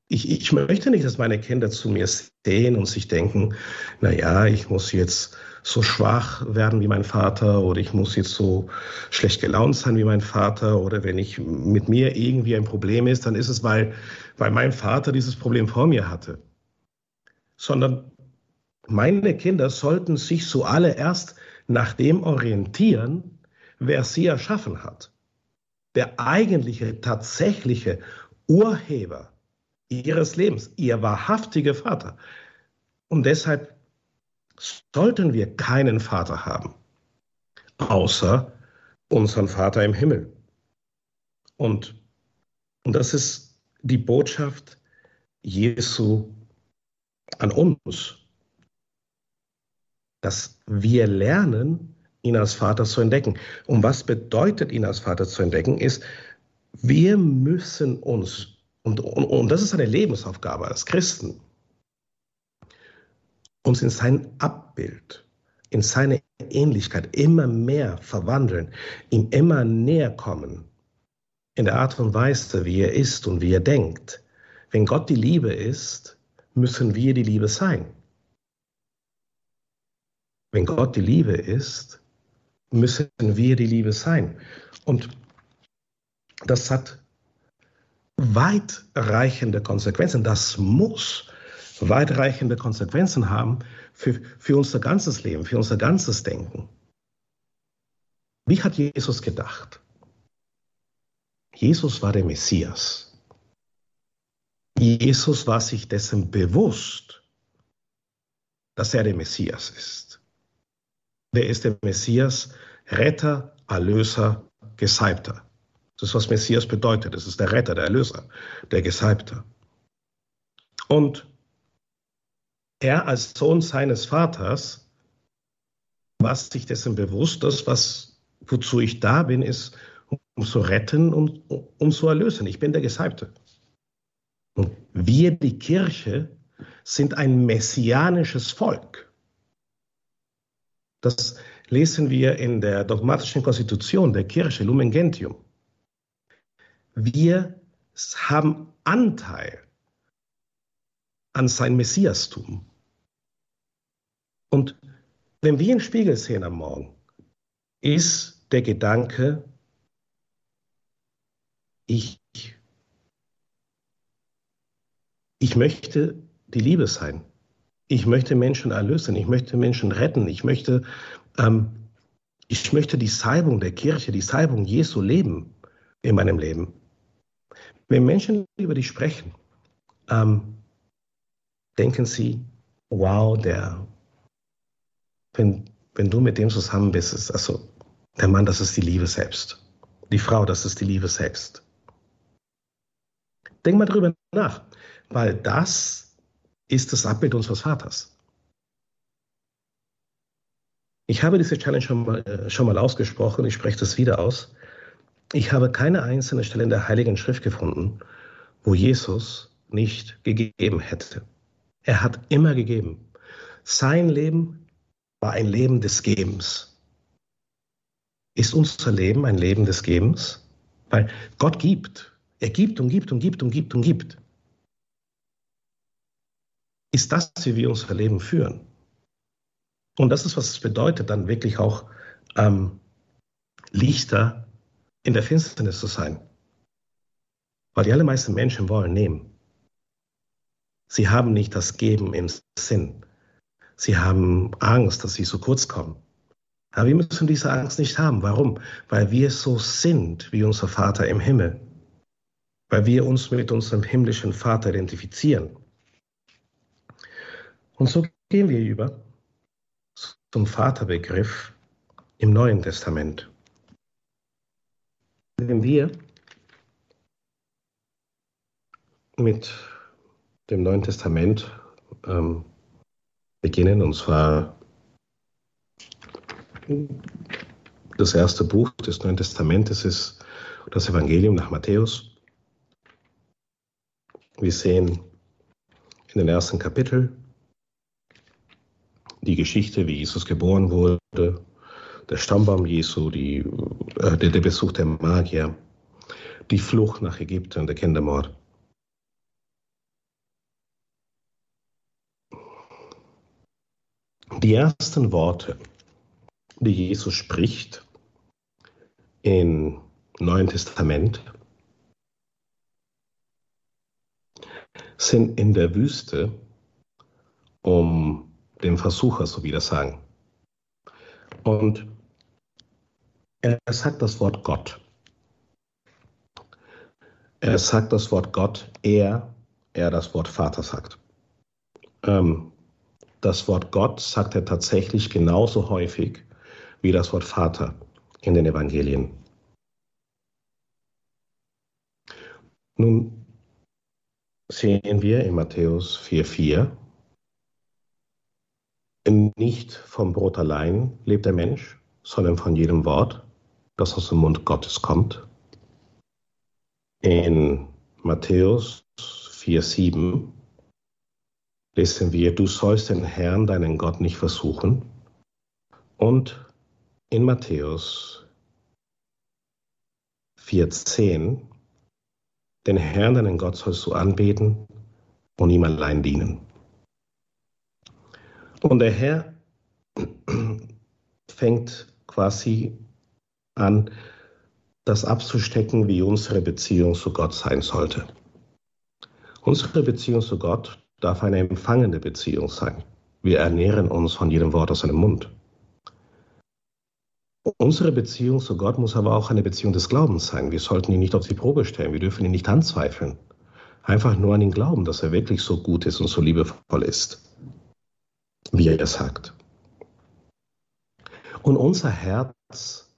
Ich, ich möchte nicht, dass meine Kinder zu mir sehen und sich denken, na ja, ich muss jetzt so schwach werden wie mein Vater oder ich muss jetzt so schlecht gelaunt sein wie mein Vater oder wenn ich mit mir irgendwie ein Problem ist, dann ist es, weil, weil mein Vater dieses Problem vor mir hatte. Sondern meine Kinder sollten sich zuallererst nach dem orientieren, wer sie erschaffen hat. Der eigentliche, tatsächliche Urheber ihres Lebens, ihr wahrhaftiger Vater. Und deshalb sollten wir keinen Vater haben, außer unseren Vater im Himmel. Und, und das ist die Botschaft Jesu an uns, dass wir lernen, ihn als Vater zu entdecken. Und was bedeutet, ihn als Vater zu entdecken, ist, wir müssen uns, und, und, und das ist eine Lebensaufgabe als Christen, uns in sein Abbild, in seine Ähnlichkeit immer mehr verwandeln, ihm immer näher kommen, in der Art und Weise, wie er ist und wie er denkt. Wenn Gott die Liebe ist, müssen wir die Liebe sein. Wenn Gott die Liebe ist, müssen wir die Liebe sein. Und das hat weitreichende Konsequenzen. Das muss weitreichende Konsequenzen haben für, für unser ganzes Leben, für unser ganzes Denken. Wie hat Jesus gedacht? Jesus war der Messias. Jesus war sich dessen bewusst, dass er der Messias ist. Wer ist der Messias? Retter, Erlöser, Gesalbter. Das ist, was Messias bedeutet. Das ist der Retter, der Erlöser, der Gesalbter. Und er als Sohn seines Vaters war sich dessen bewusst, dass was, wozu ich da bin, ist, um zu retten und um, um zu erlösen. Ich bin der Gesalbte. Wir, die Kirche, sind ein messianisches Volk. Das lesen wir in der dogmatischen Konstitution der Kirche, Lumen Gentium. Wir haben Anteil an sein Messiastum. Und wenn wir in den Spiegel sehen am Morgen, ist der Gedanke, ich, ich möchte die Liebe sein. Ich möchte Menschen erlösen. Ich möchte Menschen retten. Ich möchte, ähm, ich möchte die Salbung der Kirche, die Salbung Jesu leben in meinem Leben. Wenn Menschen über dich sprechen, ähm, denken sie, wow, der, wenn, wenn du mit dem zusammen bist, ist also der Mann, das ist die Liebe selbst. Die Frau, das ist die Liebe selbst. Denk mal drüber nach, weil das ist das Abbild unseres Vaters. Ich habe diese Challenge schon mal, äh, schon mal ausgesprochen, ich spreche das wieder aus. Ich habe keine einzelne Stelle in der Heiligen Schrift gefunden, wo Jesus nicht gegeben hätte. Er hat immer gegeben. Sein Leben war ein Leben des Gebens. Ist unser Leben ein Leben des Gebens? Weil Gott gibt. Er gibt und gibt und gibt und gibt und gibt. Ist das, wie wir unser Leben führen? Und das ist, was es bedeutet, dann wirklich auch ähm, Lichter in der Finsternis zu sein. Weil die allermeisten Menschen wollen nehmen. Sie haben nicht das Geben im Sinn. Sie haben Angst, dass sie zu kurz kommen. Aber wir müssen diese Angst nicht haben. Warum? Weil wir so sind wie unser Vater im Himmel. Weil wir uns mit unserem himmlischen Vater identifizieren. Und so gehen wir über zum Vaterbegriff im Neuen Testament. Wenn wir mit dem Neuen Testament ähm, beginnen, und zwar das erste Buch des Neuen Testamentes ist das Evangelium nach Matthäus. Wir sehen in den ersten Kapitel die Geschichte, wie Jesus geboren wurde, der Stammbaum Jesu, die, äh, der, der Besuch der Magier, die Flucht nach Ägypten, der Kindermord. Die ersten Worte, die Jesus spricht im Neuen Testament, sind in der Wüste, um dem Versucher, so wie das sagen. Und er sagt das Wort Gott. Er sagt das Wort Gott, er, er das Wort Vater sagt. Ähm, das Wort Gott sagt er tatsächlich genauso häufig wie das Wort Vater in den Evangelien. Nun sehen wir in Matthäus 4,4, nicht vom Brot allein lebt der Mensch, sondern von jedem Wort, das aus dem Mund Gottes kommt. In Matthäus 4,7 lesen wir, du sollst den Herrn, deinen Gott, nicht versuchen. Und in Matthäus 4,10, den Herrn, deinen Gott, sollst du anbeten und ihm allein dienen. Und der Herr (clears throat) fängt quasi an, das abzustecken, wie unsere Beziehung zu Gott sein sollte. Unsere Beziehung zu Gott darf eine empfangende Beziehung sein. Wir ernähren uns von jedem Wort aus seinem Mund. Unsere Beziehung zu Gott muss aber auch eine Beziehung des Glaubens sein. Wir sollten ihn nicht auf die Probe stellen. Wir dürfen ihn nicht anzweifeln. Einfach nur an ihn glauben, dass er wirklich so gut ist und so liebevoll ist, wie er sagt. Und unser Herz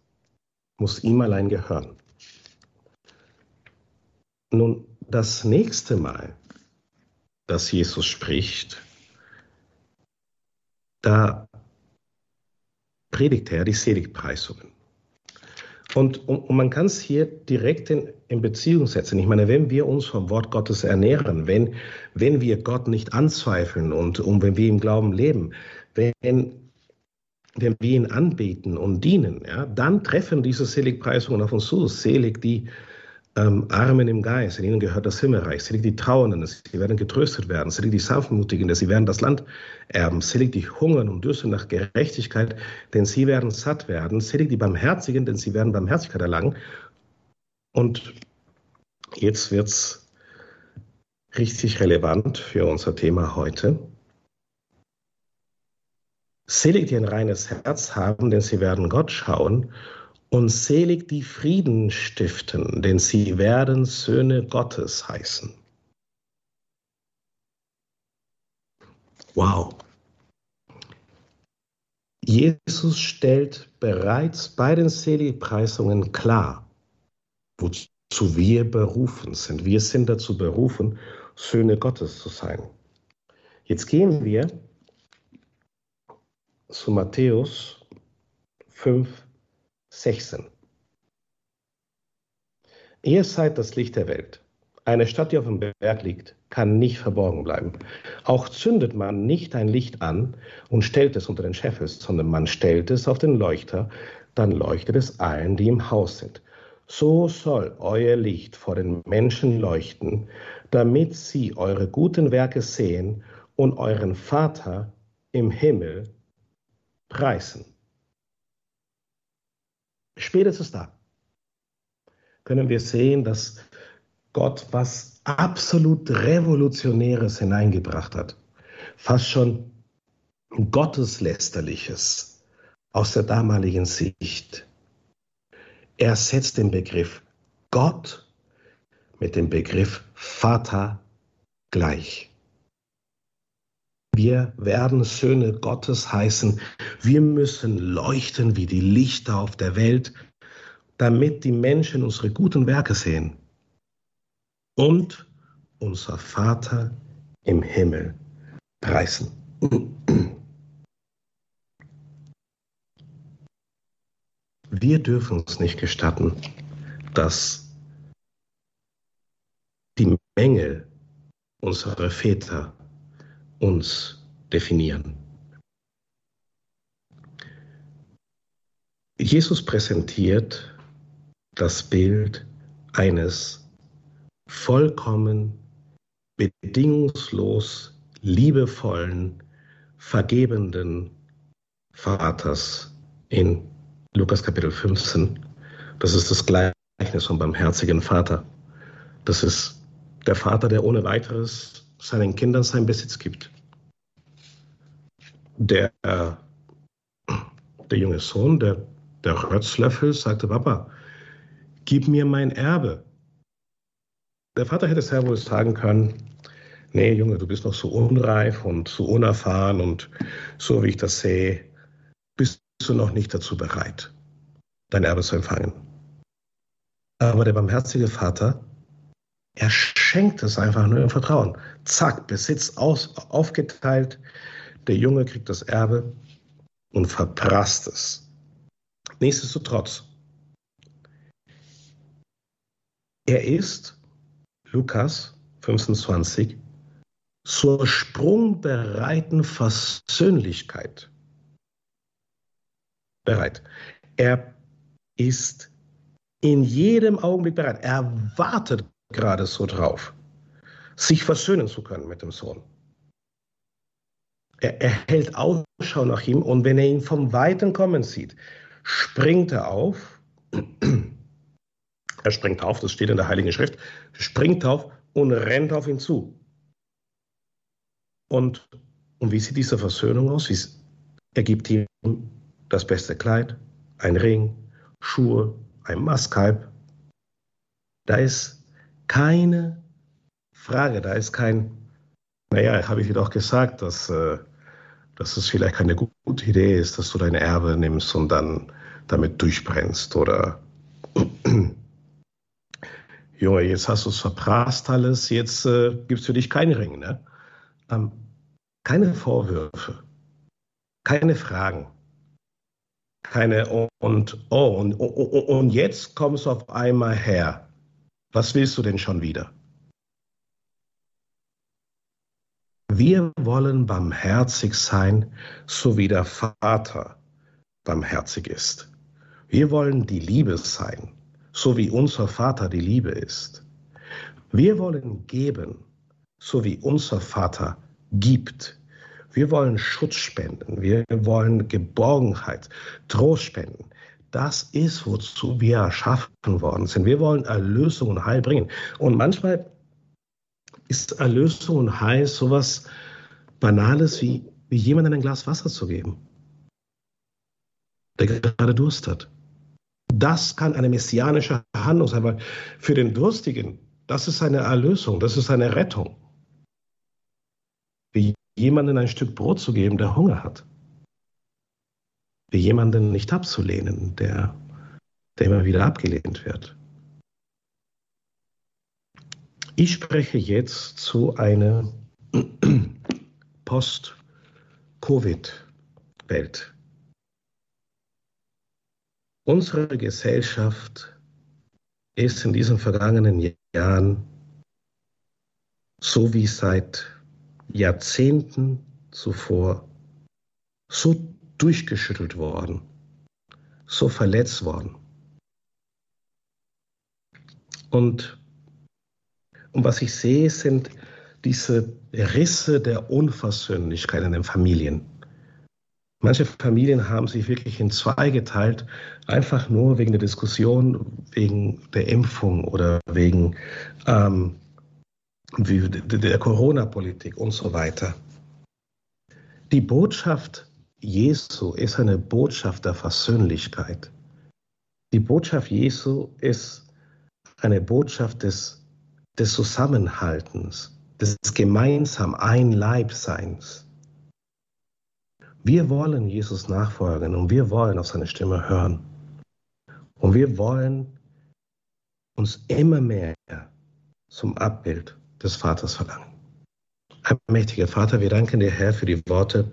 muss ihm allein gehören. Nun, das nächste Mal, dass Jesus spricht, da predigt er die Seligpreisungen. Und, und, man kann es hier direkt in, in, Beziehung setzen. Ich meine, wenn wir uns vom Wort Gottes ernähren, wenn, wenn wir Gott nicht anzweifeln und, und wenn wir im Glauben leben, wenn, wenn wir ihn anbeten und dienen, ja, dann treffen diese Seligpreisungen auf uns zu. Selig die, ähm, Armen im Geist, in ihnen gehört das Himmelreich. Selig die Trauernden, sie werden getröstet werden. Selig die Sanftmutigen, sie werden das Land erben. Selig die hungern und dürsten nach Gerechtigkeit, denn sie werden satt werden. Selig die Barmherzigen, denn sie werden Barmherzigkeit erlangen. Und Jetzt wird es richtig relevant für unser Thema heute. Selig, die ein reines Herz haben, denn sie werden Gott schauen. Und selig, die Frieden stiften, denn sie werden Söhne Gottes heißen. Wow. Jesus stellt bereits bei den Seligpreisungen klar, wozu wir berufen sind. Wir sind dazu berufen, Söhne Gottes zu sein. Jetzt gehen wir zu Matthäus 5, 16. Ihr seid das Licht der Welt. Eine Stadt, die auf dem Berg liegt, kann nicht verborgen bleiben. Auch zündet man nicht ein Licht an und stellt es unter den Scheffel, sondern man stellt es auf den Leuchter, dann leuchtet es allen, die im Haus sind. So soll euer Licht vor den Menschen leuchten, damit sie eure guten Werke sehen und euren Vater im Himmel preisen. Spätestens da können wir sehen, dass Gott was absolut Revolutionäres hineingebracht hat. Fast schon Gotteslästerliches aus der damaligen Sicht. Er setzt den Begriff Gott mit dem Begriff Vater gleich. Wir werden Söhne Gottes heißen. Wir müssen leuchten wie die Lichter auf der Welt, damit die Menschen unsere guten Werke sehen und unser Vater im Himmel preisen. Wir dürfen uns nicht gestatten, dass die Mängel unserer Väter uns definieren. Jesus präsentiert das Bild eines vollkommen, bedingungslos liebevollen, vergebenden Vaters in Lukas Kapitel 15. Das ist das Gleichnis vom barmherzigen Vater. Das ist der Vater, der ohne weiteres seinen Kindern seinen Besitz gibt. Der, der junge Sohn, der, der Rötzlöffel, sagte, Papa, gib mir mein Erbe. Der Vater hätte sehr wohl sagen können, nee, Junge, du bist noch so unreif und so unerfahren und so wie ich das sehe, bist du noch nicht dazu bereit, dein Erbe zu empfangen. Aber der barmherzige Vater, er schenkt es einfach nur im Vertrauen. Zack, Besitz aus, aufgeteilt, der Junge kriegt das Erbe und verprasst es. Nichtsdestotrotz, er ist Lukas 25 zur sprungbereiten Versöhnlichkeit bereit. Er ist in jedem Augenblick bereit. Er wartet gerade so drauf, sich versöhnen zu können mit dem Sohn. Er, er hält Ausschau nach ihm und wenn er ihn vom Weiten kommen sieht, springt er auf (clears throat) er springt auf, das steht in der Heiligen Schrift, springt auf und rennt auf ihn zu. Und, und wie sieht diese Versöhnung aus? Er gibt ihm das beste Kleid, ein Ring, Schuhe, ein Mastkalb. Da ist keine Frage, da ist kein, naja, habe ich dir doch gesagt, dass, äh, dass es vielleicht keine gute Idee ist, dass du dein Erbe nimmst und dann damit durchbrennst oder (clears throat) Junge, jetzt hast du es verprasst alles, jetzt äh, gibt es für dich keinen Ring. Ne? Ähm, keine Vorwürfe, keine Fragen, keine und oh und, und, und jetzt kommst du auf einmal her. Was willst du denn schon wieder? Wir wollen barmherzig sein, so wie der Vater barmherzig ist. Wir wollen die Liebe sein so wie unser Vater die Liebe ist. Wir wollen geben, so wie unser Vater gibt. Wir wollen Schutz spenden, wir wollen Geborgenheit, Trost spenden. Das ist, wozu wir erschaffen worden sind. Wir wollen Erlösung und Heil bringen. Und manchmal ist Erlösung und Heil sowas Banales wie, wie jemandem ein Glas Wasser zu geben, der gerade Durst hat. Das kann eine messianische Handlung sein, weil für den Durstigen, das ist eine Erlösung, das ist eine Rettung. Wie jemandem ein Stück Brot zu geben, der Hunger hat jemanden nicht abzulehnen, der, der immer wieder abgelehnt wird. Ich spreche jetzt zu einer (clears throat) Post-Covid-Welt. Unsere Gesellschaft ist in diesen vergangenen Jahren so wie seit Jahrzehnten zuvor so durchgeschüttelt worden, so verletzt worden. Und, und was ich sehe, sind diese Risse der Unversöhnlichkeit in den Familien. Manche Familien haben sich wirklich in zwei geteilt, einfach nur wegen der Diskussion, wegen der Impfung oder wegen ähm, der Corona-Politik und so weiter. Die Botschaft Jesu ist eine Botschaft der Versöhnlichkeit. Die Botschaft Jesu ist eine Botschaft des, des Zusammenhaltens, des gemeinsam ein Leibseins. Wir wollen Jesus nachfolgen und wir wollen auf seine Stimme hören. Und wir wollen uns immer mehr zum Abbild des Vaters verlangen. Ein mächtiger Vater, wir danken dir, Herr, für die Worte,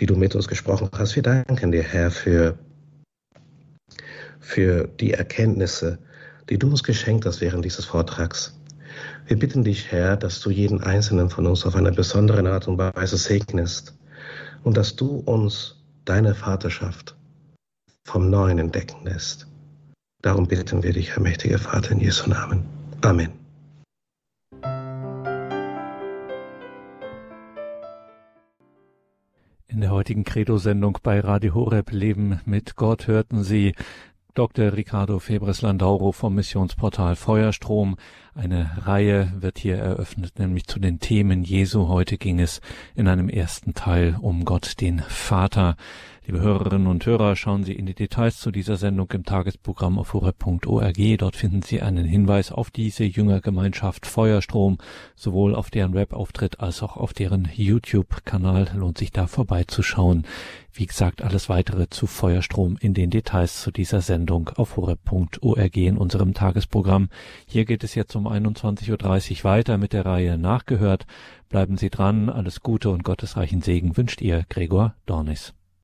die du mit uns gesprochen hast. Wir danken dir, Herr, für, für die Erkenntnisse, die du uns geschenkt hast während dieses Vortrags. Wir bitten dich, Herr, dass du jeden einzelnen von uns auf eine besondere Art und Weise segnest und dass du uns deine Vaterschaft vom Neuen entdecken lässt. Darum bitten wir dich, Herr mächtiger Vater, in Jesu Namen. Amen. In der heutigen Credo-Sendung bei Radio Horeb Leben mit Gott hörten Sie Dr. Ricardo Febres Landauro vom Missionsportal Feuerstrom. Eine Reihe wird hier eröffnet, nämlich zu den Themen Jesu. Heute ging es in einem ersten Teil um Gott den Vater. Liebe Hörerinnen und Hörer, schauen Sie in die Details zu dieser Sendung im Tagesprogramm auf horeb.org. Dort finden Sie einen Hinweis auf diese Jüngergemeinschaft Feuerstrom. Sowohl auf deren Webauftritt als auch auf deren YouTube-Kanal lohnt sich da vorbeizuschauen. Wie gesagt, alles weitere zu Feuerstrom in den Details zu dieser Sendung auf horeb.org in unserem Tagesprogramm. Hier geht es jetzt um 21.30 Uhr weiter mit der Reihe Nachgehört. Bleiben Sie dran. Alles Gute und gottesreichen Segen wünscht Ihr Gregor Dornis.